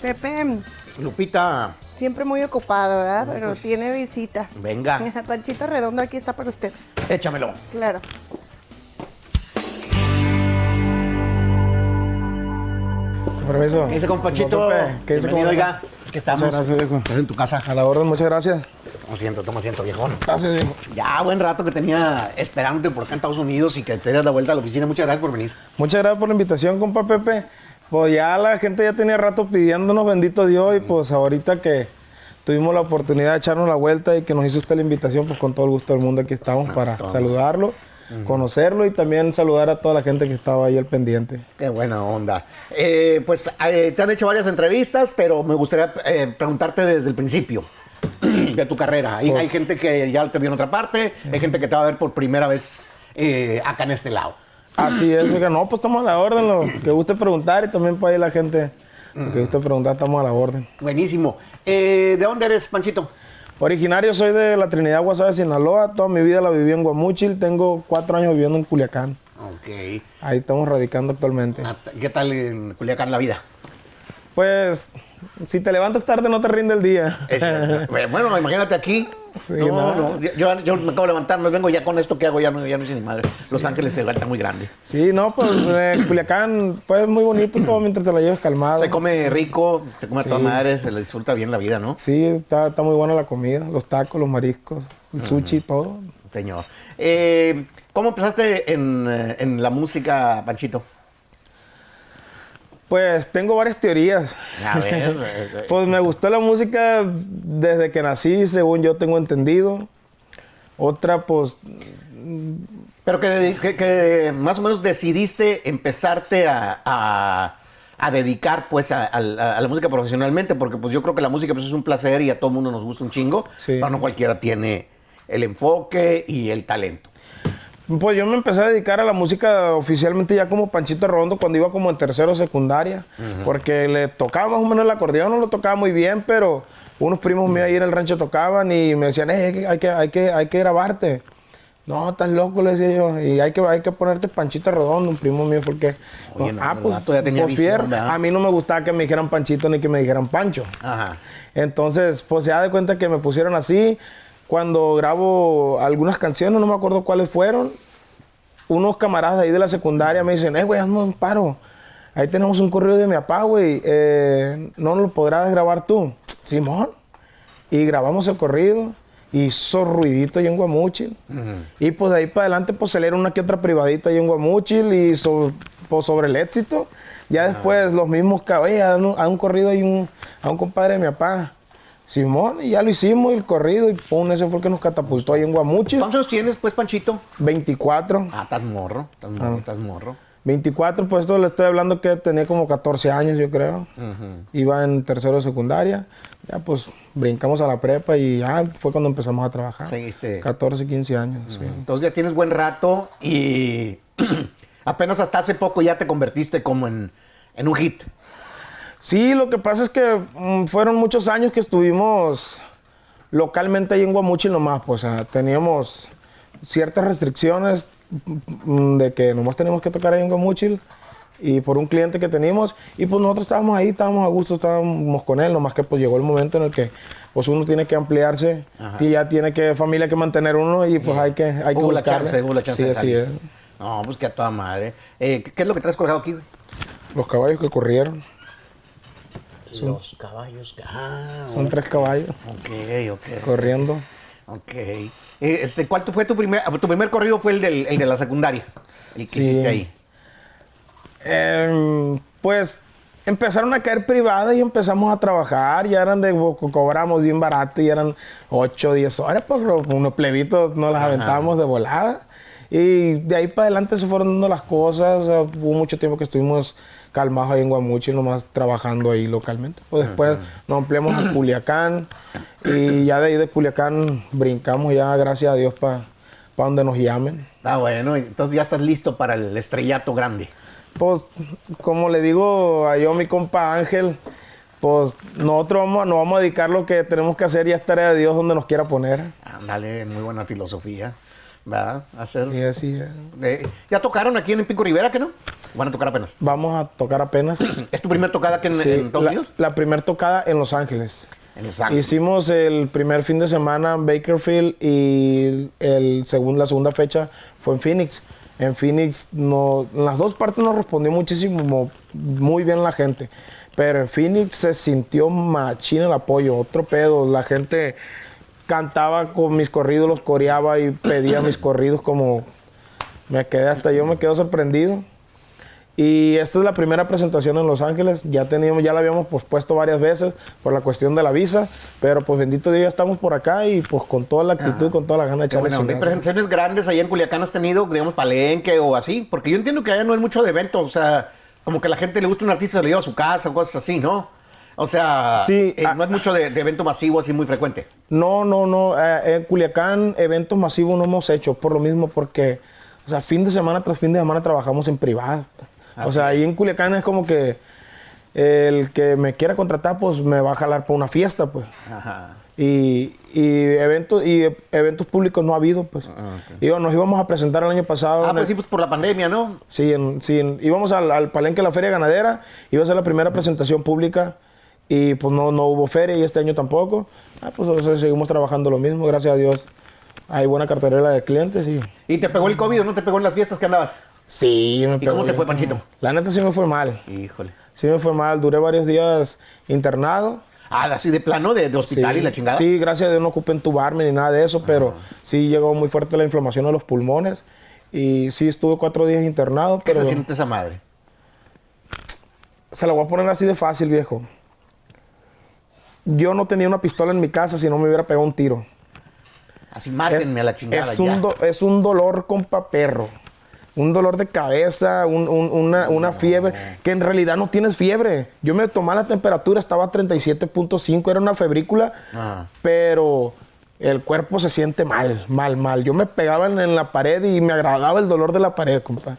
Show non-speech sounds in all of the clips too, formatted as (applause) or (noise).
Pepe, Lupita, siempre muy ocupado, ¿verdad? Pero tiene visita. venga, (laughs) Panchito Redondo aquí está para usted. échamelo. Claro. Con permiso. ¿Qué dice, compachito? ¿Qué dice, Bienvenido, oiga. Aquí estamos. Muchas gracias, viejo. Estás en tu casa. A la orden, muchas gracias. Toma asiento, toma asiento, viejón. Gracias, viejo. Ya, buen rato que tenía esperándote por acá en Estados Unidos y que te dieras la vuelta a la oficina. Muchas gracias por venir. Muchas gracias por la invitación, compa Pepe. Pues ya la gente ya tenía rato pidiéndonos, bendito Dios, y pues ahorita que tuvimos la oportunidad de echarnos la vuelta y que nos hizo usted la invitación, pues con todo el gusto del mundo aquí estamos para toma. saludarlo, conocerlo y también saludar a toda la gente que estaba ahí al pendiente. Qué buena onda. Eh, pues eh, te han hecho varias entrevistas, pero me gustaría eh, preguntarte desde el principio (clears throat) de tu carrera. Hay, Pues- hay gente que ya te vio en otra parte, hay gente que te va a ver por primera vez eh, acá en este lado. Así es, oiga, no, pues estamos a la orden, lo que guste preguntar y también para ahí la gente, lo que guste preguntar, estamos a la orden. Buenísimo. Eh, ¿De dónde eres, Panchito? Originario soy de la Trinidad Guasave, Sinaloa, toda mi vida la viví en Guamúchil, tengo cuatro años viviendo en Culiacán, Ok. ahí estamos radicando actualmente. Ah, ¿Qué tal en Culiacán la vida? Pues, si te levantas tarde no te rinde el día. Es- (laughs) bueno, imagínate aquí. Sí, no, no. no, Yo, yo me acabo de levantar, me vengo ya con esto que hago, ya no, ya no hice ni madre. Los Ángeles de está muy grande. Sí, no, pues eh, Culiacán, pues muy bonito todo mientras te la lleves calmado. Se come rico, se come a toda Sí. madre, se le disfruta bien la vida, ¿no? Sí, está, está muy buena la comida, los tacos, los mariscos, el sushi, todo. Señor. Eh, ¿Cómo empezaste en, eh, en la música, Panchito? Pues tengo varias teorías. (laughs) A ver. Pues me gustó la música desde que nací, según yo tengo entendido. Otra, pues, Pero que, que- que más o menos decidiste empezarte a, a- a dedicar pues a, a- a la música profesionalmente, porque pues yo creo que la música pues, es un placer y a todo mundo nos gusta un chingo, Sí. pero no cualquiera tiene el enfoque y el talento. Pues yo me empecé a dedicar a la música oficialmente ya como Panchito Rondo cuando iba como en tercero secundaria, porque le tocaba más o menos el acordeón, no lo tocaba muy bien, pero unos primos míos ahí en el rancho tocaban y me decían, "Eh, hay, que, hay, que, hay, que, grabarte. No, estás loco, le decía yo. Y hay que, hay que ponerte Panchito Redondo. Un primo mío fue el que. Oye, no, ah, pues, ya tenía pues. A mí no me gustaba que me dijeran Panchito ni que me dijeran Pancho. Ajá. Entonces, pues ya de cuenta que me pusieron así. Cuando grabo algunas canciones, no me acuerdo cuáles fueron, unos camaradas de ahí de la secundaria me dicen, eh, güey, hazme un paro. Ahí tenemos un correo de mi papá, güey. eh, ¿No lo podrás grabar tú? Simón. Y grabamos el corrido. Hizo ruidito ahí en Guamúchil. Y pues de ahí para adelante, pues salieron una que otra privadita ahí en Guamúchil y so- pues, sobre el éxito. Ya después los mismos cabellos, a un, a un corrido ahí un, a un compadre de mi papá. Simón, y ya lo hicimos, el corrido, y pum, ese fue el que nos catapultó ahí en Guamúchil. ¿Cuántos años tienes pues, Panchito? 24. Ah, estás morro, estás morro, estás morro. 24, pues esto le estoy hablando que tenía como 14 años, yo creo. Iba en tercero de secundaria. Ya pues brincamos a la prepa y ya fue cuando empezamos a trabajar. Seguiste. 14, 15 años. sí. Entonces ya tienes buen rato y (clears throat) apenas hasta hace poco ya te convertiste como en, en un hit. Sí, lo que pasa es que mm, fueron muchos años que estuvimos localmente ahí en Guamuchil nomás, pues, o sea, teníamos ciertas restricciones mm, de que nomás teníamos que tocar ahí en Guamuchil y por un cliente que teníamos y pues nosotros estábamos ahí, estábamos a gusto, estábamos con él, nomás que pues llegó el momento en el que pues uno tiene que ampliarse y ya tiene que familia que mantener uno y pues hay que hay que Hubo la chance, hubo la chance Sí, de así salir. es. No, pues que a toda madre. Eh, ¿Qué es lo que traes colgado aquí? Los caballos que corrieron, Los caballos. Ah, son tres caballos ok, ok. corriendo. Ok. Eh, este, ¿Cuál fue tu primer, tu primer corrido? Fue el, del, el de la secundaria. El que Sí. hiciste ahí. Em, pues empezaron a caer privadas y empezamos a trabajar. Ya eran de, co- cobramos bien barato y eran 8 o 10 horas, pues unos plebitos nos las Ajá. aventábamos de volada. Y de ahí para adelante se fueron dando las cosas. o sea, hubo mucho tiempo que estuvimos calmados ahí en Guamuchil, nomás trabajando ahí localmente. Pues después nos ampliamos a Culiacán y ya de ahí de Culiacán brincamos ya, gracias a Dios, para donde nos llamen. Ah, bueno. Entonces ya estás listo para el estrellato grande. Pues, como le digo a yo, mi compa Ángel, pues nosotros vamos, nos vamos a dedicar lo que tenemos que hacer y es tarea de Dios donde nos quiera poner. Ándale, muy buena filosofía. ¿Verdad? Hacer, Y así es. eh, ¿Ya tocaron aquí en Pico Rivera, que no? Van a tocar apenas. Vamos a tocar apenas. (clears throat) ¿Es tu primer tocada aquí en, Sí, en Estados la, Unidos? la primera tocada en Los Ángeles. En Los Ángeles. Hicimos el primer fin de semana en Bakerfield y el segun- la segunda fecha fue en Phoenix. En Phoenix, no, en las dos partes nos respondió muchísimo, muy bien la gente. Pero en Phoenix se sintió machín el apoyo, otro pedo. La gente cantaba con mis corridos, los coreaba y pedía mis corridos como... Me quedé hasta yo me quedo sorprendido. Y esta es la primera presentación en Los Ángeles. Ya teníamos, ya la habíamos pospuesto varias veces por la cuestión de la visa, pero pues bendito Dios ya estamos por acá y pues con toda la actitud, con toda la gana de echarle buena onda. ¿Y chingazo. presentaciones grandes allá en Culiacán has tenido, digamos, palenque o así? Porque yo entiendo que allá no es mucho de evento, o sea, como que a la gente le gusta un artista, se lo lleva a su casa o cosas así, ¿no? O sea, Sí, eh, ah. no es mucho de, de evento masivo así muy frecuente. No, no, no. eh, en Culiacán eventos masivos no hemos hecho por lo mismo porque, o sea, fin de semana tras fin de semana trabajamos en privado. O sea, ahí en Culiacán es como que el que me quiera contratar pues me va a jalar para una fiesta pues. Ajá. Y, y eventos y eventos públicos no ha habido pues. Digo, nos íbamos a presentar el año pasado. Ah, pues el- sí, pues por la pandemia, ¿no? Sí, en- sí, en- íbamos al, al palenque de la Feria Ganadera, iba a ser la primera presentación pública y pues no, no hubo feria y este año tampoco. Ah, pues o sea, seguimos trabajando lo mismo, gracias a Dios. Hay buena cartera de clientes y... ¿Y te pegó el COVID o no te pegó en las fiestas que andabas? Sí, me ¿Y cómo te fue, Panchito? La neta sí me fue mal. Híjole. Sí me fue mal, duré varios días internado. Ah, así de plano, de, de hospital Sí, y la chingada. Sí, gracias a Dios no ocupé entubarme ni nada de eso, pero sí llegó muy fuerte la inflamación de los pulmones. Y sí estuve cuatro días internado, ¿Qué pero se siente esa madre? se la voy a poner así de fácil, viejo. Yo no tenía una pistola en mi casa si no me hubiera pegado un tiro. Así mátenme a la chingada es ya. un, do- es un dolor, compa perro. Un dolor de cabeza, un- un- una, una fiebre, que en realidad no tienes fiebre. Yo me tomé la temperatura, estaba a 37.5, era una febrícula, Ah. pero el cuerpo se siente mal, mal, mal. Yo me pegaba en, en la pared y me agradaba el dolor de la pared, compa.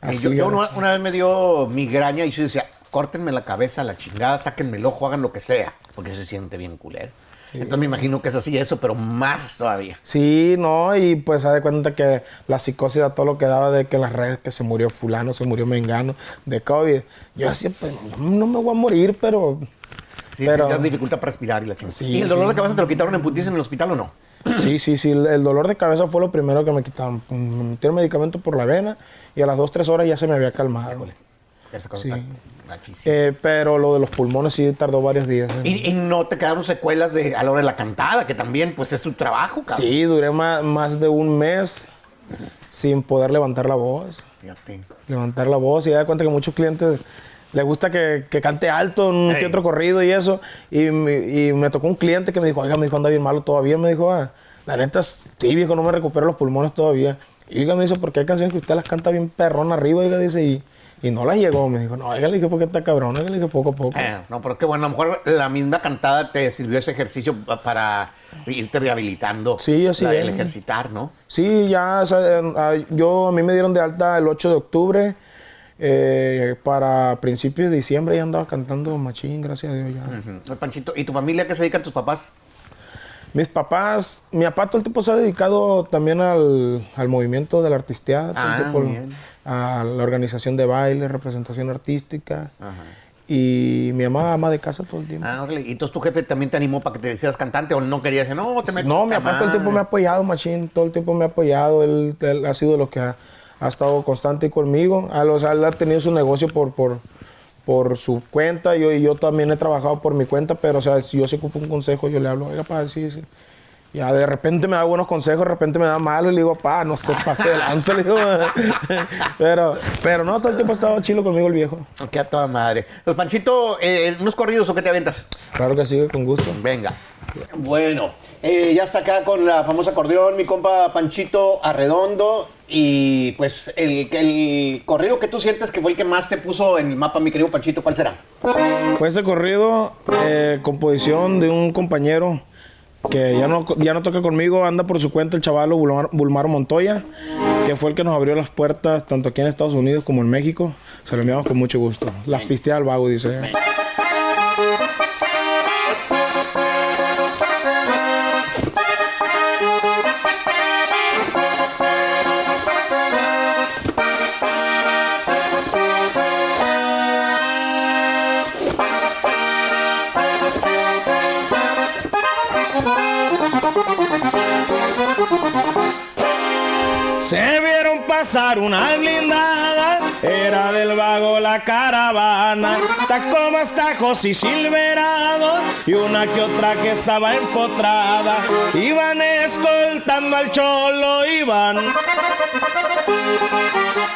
Así yo, yo una vez me dio migraña y yo decía, córtenme la cabeza, la chingada, sáquenme el ojo, hagan lo que sea, porque se siente bien culero. Entonces me imagino que es así eso, pero más todavía. Sí, no, y pues se de cuenta que la psicosis a todo lo que daba de que en las redes que se murió fulano, se murió mengano de COVID. Yo decía, pues no me voy a morir, pero Sí, Pero- sentías dificultad para respirar y la chingada. Sí, ¿Y el dolor sí. de cabeza te lo quitaron en putiza en el hospital o no? sí, sí, sí, el, dolor de cabeza fue lo primero que me quitaron. Me metieron medicamento por la vena y a las dos, tres horas ya se me había calmado. Esa cosa Sí. está gachísima. Eh, pero lo de los pulmones sí tardó varios días. eh. Y, y no te quedaron secuelas de, a la hora de la cantada, que también pues es tu trabajo, cabrón. Sí, duré más, más de un mes sin poder levantar la voz. Fíjate. levantar la voz y da cuenta que muchos clientes les gusta que, que cante alto en un Ey. que otro corrido y eso. Y, me- y me tocó un cliente que me dijo, oiga, me dijo, anda bien malo todavía. Me dijo, ah, la neta, sí, viejo, no me recupero los pulmones todavía. Y oiga, me dice, porque hay canciones que usted las canta bien perrón arriba, oiga, dice, y, y no las llegó. Me dijo, no, oiga, le dije, porque está cabrón, oiga, le dije, poco a poco. Eh, no, pero qué bueno, a lo mejor la misma cantada te sirvió ese ejercicio pa- para irte rehabilitando. Sí, así la- es. El ejercitar, ¿no? Sí, ya, o sea, en- a- yo, a mí me dieron de alta el 8 de octubre. eh, para principios de diciembre ya andaba cantando machín, gracias a Dios ya. Ujú. Panchito, ¿y tu familia qué se dedican tus papás? Mis papás, mi papá todo el tiempo se ha dedicado también al, al movimiento de la artisteada, Ah, bien. a la organización de baile, representación artística. Ajá. Y mi mamá ama de casa todo el tiempo. Ah, órale. ¿Y entonces tu jefe también te animó para que te hicieras cantante o no querías? No, te metes no, mi papá todo el tiempo me ha apoyado, machín, todo el tiempo me ha apoyado. Él, él ha sido lo que ha, ha estado constante conmigo. A los, él ha tenido su negocio por, por, por su cuenta. Yo, y yo también he trabajado por mi cuenta, pero o sea, si yo se ocupo un consejo, yo le hablo, oiga, pa, sí, sí. Ya de repente me da buenos consejos, de repente me da malos y le digo, pa, no se pase (laughs) de lanza, le digo. (laughs) pero, pero no, todo el tiempo ha estado chilo conmigo el viejo. Qué a toda madre. Los Panchito, eh, ¿unos corridos o qué te aventas? Claro que sí, con gusto. Venga. Bueno, eh, ya está acá con la famosa acordeón, mi compa Panchito Arredondo. Y pues el, el corrido que tú sientes que fue el que más te puso en el mapa, mi querido Panchito, ¿cuál será? Pues ese corrido, eh, composición de un compañero que ya no, ya no toca conmigo, anda por su cuenta el chavalo Bulmar, Montoya, que fue el que nos abrió las puertas tanto aquí en Estados Unidos como en México. Se lo enviamos con mucho gusto. Las pistea al vago, dice. Se vieron pasar una blindada, era del vago la caravana, tacomas, tajos y silverados, y una que otra que estaba empotrada. Iban escoltando al cholo, iban.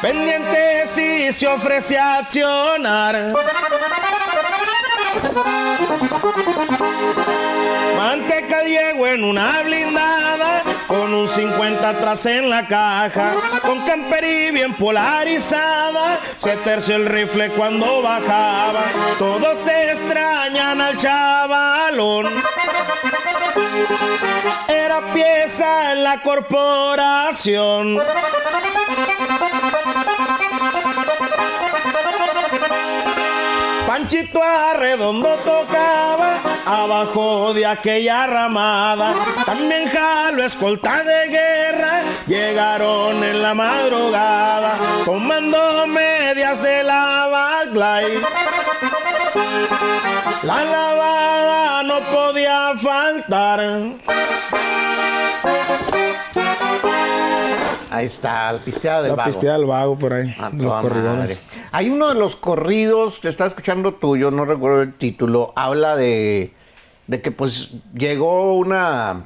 Pendientes y se ofrece a accionar. Manteca llegó en una blindada 50 atrás en la caja, con camperí bien polarizada, se terció el rifle cuando bajaba, todos se extrañan al chavalón. Era pieza en la corporación. Panchito Arredondo tocaba abajo de aquella ramada. También Jalo, escolta de guerra, llegaron en la madrugada, tomando medias de la Baglay. La lavada no podía faltar. Ahí está, la pisteada del La vago. pisteada del vago por ahí. A de toda los corridones. madre. Hay uno de los corridos, te estaba escuchando tuyo, no recuerdo el título, habla de, de que pues llegó una,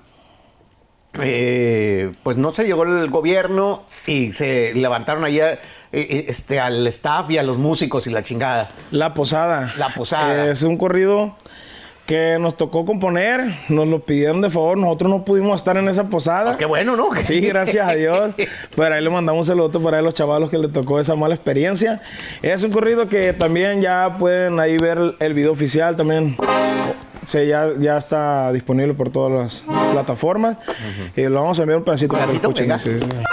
eh, pues no se llegó el gobierno y se levantaron allá eh, este, al staff y a los músicos y la chingada. La Posada. La Posada. Es un corrido que nos tocó componer, nos lo pidieron de favor, nosotros no pudimos estar en esa posada. Pues qué bueno, ¿no? Sí, gracias a Dios. (laughs) Pero ahí le mandamos un saludo para los chavalos que le tocó esa mala experiencia. Es un corrido que también ya pueden ahí ver el, video oficial también. Se, ya, ya está disponible por todas las plataformas. Y lo vamos a enviar un pedacito para que lo Pedacito, escuchen.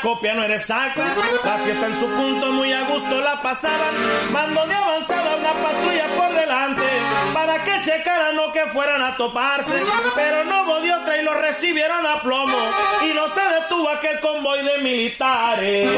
Copia no era exacta. La fiesta en su punto muy a gusto la pasaban. Mando de avanzada una patrulla por delante. Para que checaran o que fueran a toparse. Pero no hubo de otra y lo recibieron a plomo. Y no se detuvo aquel convoy de militares.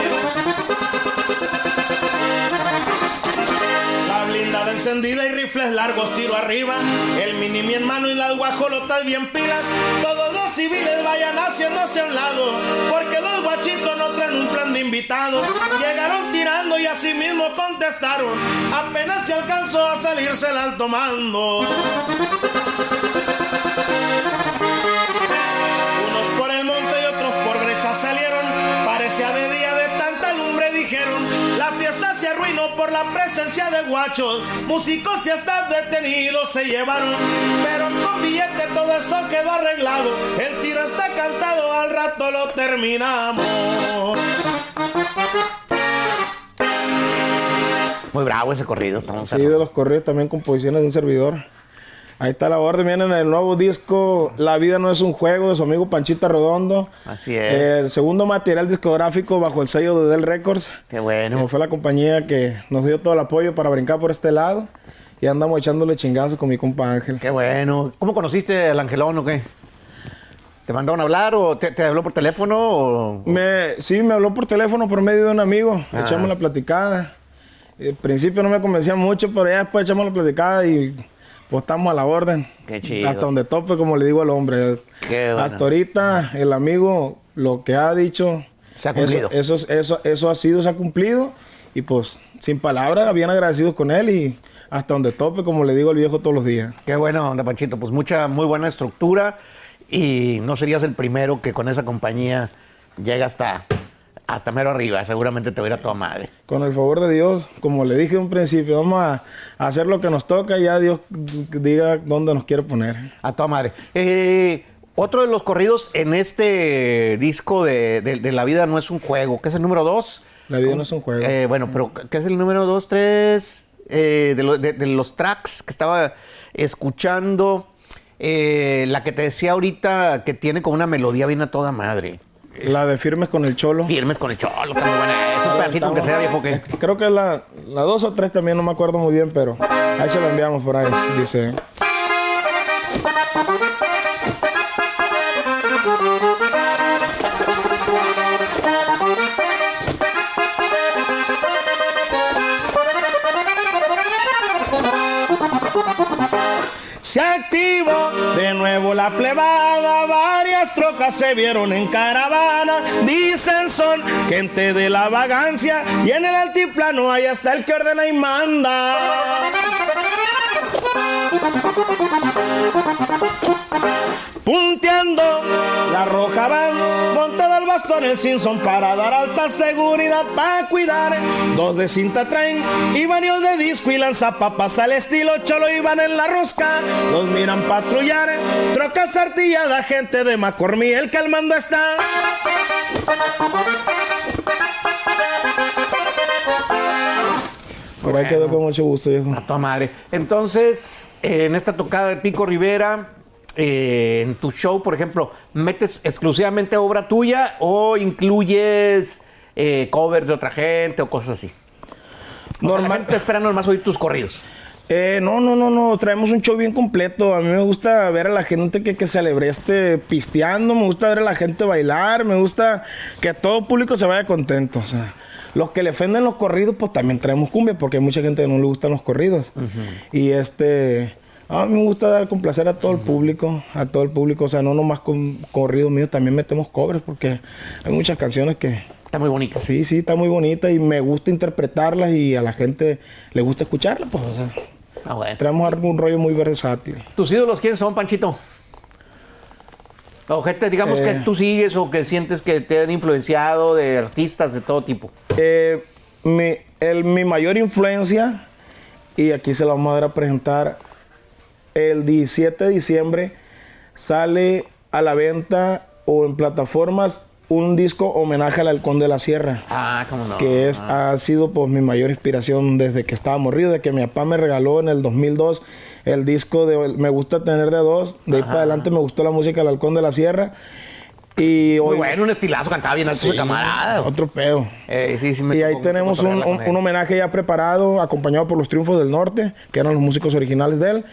Encendida y rifles largos, tiro arriba. El mini mi hermano y las guajolotas bien pilas. Todos los civiles vayan haciéndose a un lado. Porque los guachitos no traen un plan de invitados. Llegaron tirando y así mismo contestaron. Apenas se alcanzó a salirse el alto fiesta se arruinó por la presencia de guachos. Músicos y hasta detenidos se llevaron. Pero con billete todo eso quedó arreglado. El tiro está cantado, al rato lo terminamos. Muy bravo ese corrido, estamos Sí, de los correos también composiciones de un servidor. Ahí está la orden, viene en el nuevo disco La vida no es un juego de su amigo Panchita Redondo. Así es. El segundo material discográfico bajo el sello de Dell Records. Qué bueno. Como fue la compañía que nos dio todo el apoyo para brincar por este lado. Y andamos echándole chingazos con mi compa Ángel. Qué bueno. ¿Cómo conociste al Angelón o qué? ¿Te mandaron a hablar o te, te habló por teléfono? O... Me, sí, me habló por teléfono por medio de un amigo. Ah. Echamos la platicada. Al principio no me convencía mucho, pero ya después echamos la platicada y pues estamos a la orden. Qué chido. Hasta donde tope, como le digo al hombre. Qué bueno. Hasta ahorita el amigo lo que ha dicho, Se ha cumplido. Eso, eso, eso, eso ha sido, se ha cumplido. Y pues sin palabras, bien agradecidos con él y hasta donde tope, como le digo al viejo todos los días. Qué bueno, onda Panchito. Pues mucha, muy buena estructura y no serías el primero que con esa compañía llega hasta, hasta mero arriba. Seguramente te va a ir a toda madre. Con el favor de Dios, como le dije en un principio, vamos a hacer lo que nos toca y ya Dios diga dónde nos quiere poner. A toda madre. Eh, otro de los corridos en este disco de, de- de La vida no es un juego, que es el número dos. La vida no es un juego. Eh, bueno, pero ¿qué es el número dos, tres? Eh, de, lo- de- de los tracks que estaba escuchando. eh, la que te decía ahorita que tiene como una melodía bien a toda madre. La de firmes con el cholo. Firmes con el cholo, está muy buena. Es un pedacito aunque sea viejo que. Creo que la, la dos o tres también, no me acuerdo muy bien, pero ahí se la enviamos por ahí. Dice. Se activó de nuevo la plebada, varias trocas se vieron en caravana. Dicen son gente de la vagancia y en el altiplano hay hasta el que ordena y manda. Punteando la roja van montada al bastón el Simpson para dar alta seguridad para cuidar. Dos de cinta traen y varios de disco y lanzapapas al estilo cholo iban en la rosca. Los miran patrullar, trocas artilladas, gente de Macormí, el que al mando está. Por ahí quedó con mucho gusto, viejo. A tu madre. Entonces, en esta tocada de Pico Rivera, eh, en tu show, por ejemplo, ¿metes exclusivamente obra tuya o incluyes eh, covers de otra gente o cosas así? Normalmente esperando nomás oír tus corridos. Eh, no, no, no, no, traemos un show bien completo. A mí me gusta ver a la gente que, que celebre este pisteando, me gusta ver a la gente bailar, me gusta que todo público se vaya contento. O sea, los que le ofenden los corridos, pues también traemos cumbia, porque hay mucha gente que no le gustan los corridos. Y este, a mí me gusta dar complacer a todo el público, a todo el público. O sea, no nomás con corridos míos, también metemos covers, porque hay muchas canciones que Está muy bonito. Sí, sí, está muy bonita y me gusta interpretarlas y a la gente le gusta escucharlas, pues, o sea, Ah, bueno. traemos algún rollo muy versátil. ¿Tus ídolos quiénes son, Panchito? O gente, digamos, que Eh. tú sigues o que sientes que te han influenciado de artistas de todo tipo. Eh, mi, el- mi mayor influencia, y aquí se la vamos a dar a presentar, el 17 de diciembre sale a la venta o en plataformas un disco homenaje al Halcón de la Sierra. Ah, cómo no. que es, ha sido pues mi mayor inspiración desde que estaba morrido, de que mi papá me regaló en el 2002 el disco de Me gusta tener de dos, de ahí para adelante me gustó la música del Halcón de la Sierra y Muy bueno, un estilazo, cantaba bien alto ese Sí, camarada. otro pedo. Eh, sí, sí me Y ahí tenemos un homenaje ya preparado, acompañado por los Triunfos del Norte, que eran los músicos originales de él.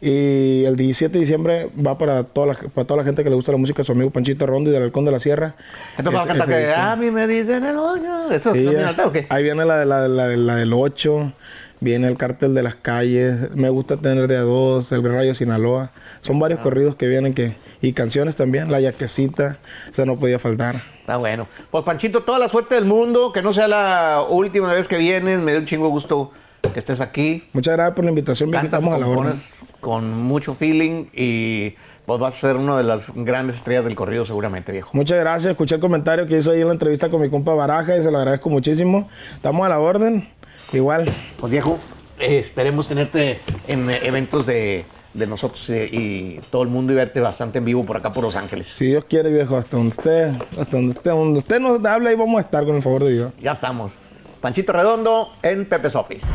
Y el 17 de diciembre va para toda la, para toda la gente que le gusta la música, su amigo Panchito Rondo y del Halcón de la Sierra. Entonces vas a Ese- cantar ese que disco. a mí me dicen el hoyo. ¿Eso Sí, o qué? Ahí viene la, la, la, la del 8, viene el cártel de las calles, me gusta tener de a dos, el Rayo Sinaloa. Son varios corridos que vienen que y canciones también, la yaquecita, esa no podía faltar. Está bueno. Pues Panchito, toda la suerte del mundo, que no sea la última vez que vienes. Me dio un chingo gusto que estés aquí. Muchas gracias por la invitación, Cantas, a la orden. compones con mucho feeling y pues vas a ser una de las grandes estrellas del corrido seguramente, viejo. Muchas gracias, escuché el comentario que hizo ahí en la entrevista con mi compa Baraja y se lo agradezco muchísimo. Estamos a la orden, igual. Pues viejo, eh, esperemos tenerte en eh, eventos de, de nosotros eh, y todo el mundo y verte bastante en vivo por acá por Los Ángeles. Si Dios quiere, viejo, hasta donde usted, hasta donde usted, donde usted nos hable y vamos a estar con el favor de Dios. Ya estamos. Panchito Redondo en Pepe's Office.